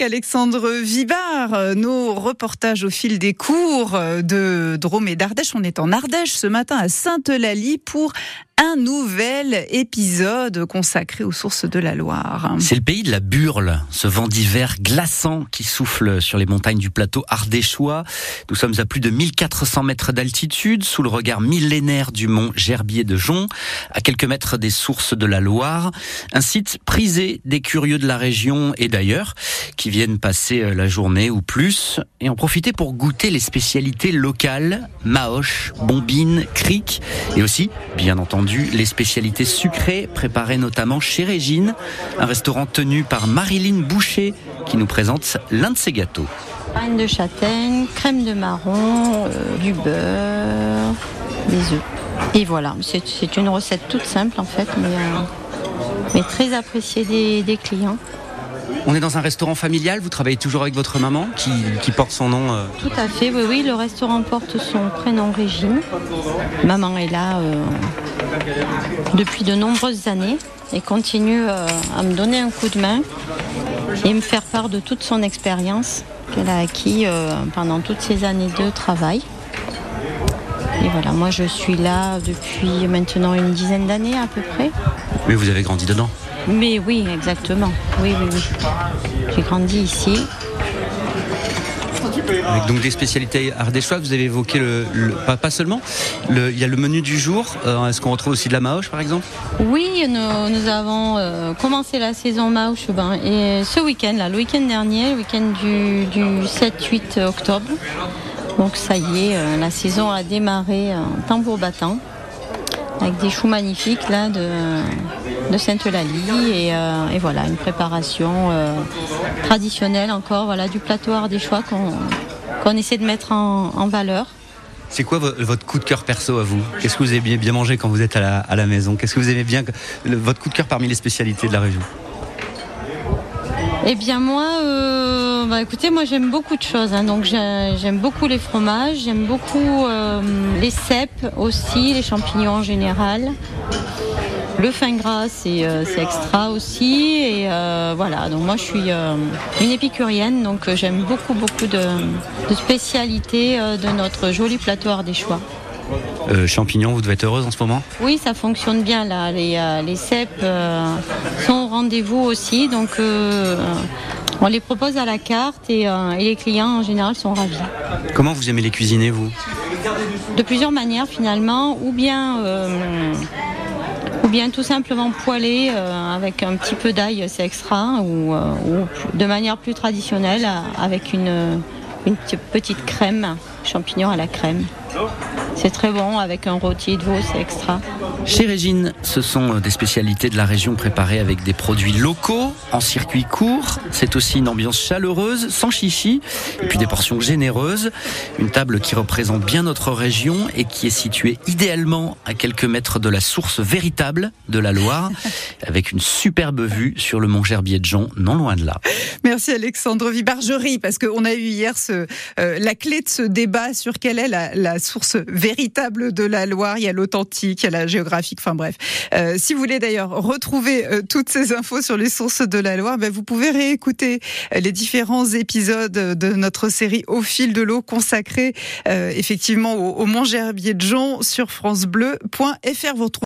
Alexandre Vibard, nos reportages au fil des cours de Drôme et d'Ardèche. On est en Ardèche ce matin à Sainte-Lalie pour un nouvel épisode consacré aux sources de la Loire. C'est le pays de la Burle, ce vent d'hiver glaçant qui souffle sur les montagnes du plateau ardéchois. Nous sommes à plus de 1400 mètres d'altitude, sous le regard millénaire du mont Gerbier de Jonc, à quelques mètres des sources de la Loire. Un site prisé des curieux de la région et d'ailleurs, qui viennent passer euh, la journée ou plus et en profiter pour goûter les spécialités locales, maoche, bombine, cric et aussi, bien entendu, les spécialités sucrées préparées notamment chez Régine, un restaurant tenu par Marilyn Boucher qui nous présente l'un de ses gâteaux. Farine de châtaigne, crème de marron, euh, du beurre, des œufs. Et voilà, c'est une recette toute simple en fait, mais, euh, très appréciée des clients. On est dans un restaurant familial, vous travaillez toujours avec votre maman qui, qui porte son nom euh... Tout à fait, oui, oui, le restaurant porte son prénom Régine. Maman est là euh, depuis de nombreuses années et continue euh, à me donner un coup de main et me faire part de toute son expérience qu'elle a acquis euh, pendant toutes ces années de travail. Et voilà, moi je suis là depuis maintenant une dizaine d'années à peu près. Mais vous avez grandi dedans Mais oui, exactement. Oui, oui, oui. J'ai grandi ici. Avec donc des spécialités ardéchois, vous avez évoqué le, le pas, pas, seulement. Le, il y a le menu du jour. Euh, Est-ce qu'on retrouve aussi de la maoche, par exemple? Oui, nous, nous avons euh, commencé la saison maoche ben, et ce week-end, là, le week-end dernier, le week-end du, du 7-8 octobre. Donc ça y est, euh, la saison a démarré en tambour battant avec des choux magnifiques là de, de Sainte-Lalie et, euh, et, voilà une préparation euh, traditionnelle encore voilà du plateau ardéchois qu'on qu'on essaie de mettre en, en valeur. C'est quoi votre coup de cœur perso à vous? Qu'est-ce que vous aimez bien manger quand vous êtes à la, à la maison? Qu'est-ce que vous aimez bien votre coup de cœur parmi les spécialités de la région? Eh bien moi, euh, bah, écoutez, moi j'aime beaucoup de choses. Hein, donc j'aime beaucoup les fromages, j'aime beaucoup euh, les cèpes aussi, les champignons en général. Le fin gras, c'est euh, extra aussi. Et euh, voilà, donc moi je suis euh, une épicurienne, donc j'aime beaucoup, beaucoup de, de spécialités de notre joli plateau ardéchois. Euh, champignons, vous devez être heureuse en ce moment Oui, ça fonctionne bien là. Les, euh, les cèpes euh, sont au rendez-vous aussi, donc on les propose à la carte et, et, les clients en général sont ravis. Comment vous aimez les cuisiner, vous? De plusieurs manières finalement, ou bien bien tout simplement poêler euh, avec un petit peu d'ail, c'est extra, ou, euh, de manière plus traditionnelle avec une, une petite crème, champignons à la crème. C'est très bon avec un rôti de veau, c'est extra. Chez Régine, ce sont des spécialités de la région préparées avec des produits locaux, en circuit court. C'est aussi une ambiance chaleureuse, sans chichi, et puis des portions généreuses. Une table qui représente bien notre région et qui est située idéalement à quelques mètres de la source véritable de la Loire, avec une superbe vue sur le mont Gerbier de Jonc, non loin de là. Merci Alexandre Vibargerie, parce qu'on a eu hier ce, euh, la clé de ce débat sur quelle est la, la source véritable de la Loire. Il y a l'authentique, il y a la géographique, enfin bref. Euh, si vous voulez d'ailleurs retrouver euh, toutes ces infos sur les sources de la Loire, ben, vous pouvez réécouter les différents épisodes de notre série Au fil de l'eau consacrée euh, effectivement au, au Mont Gerbier de Jonc sur francebleu.fr.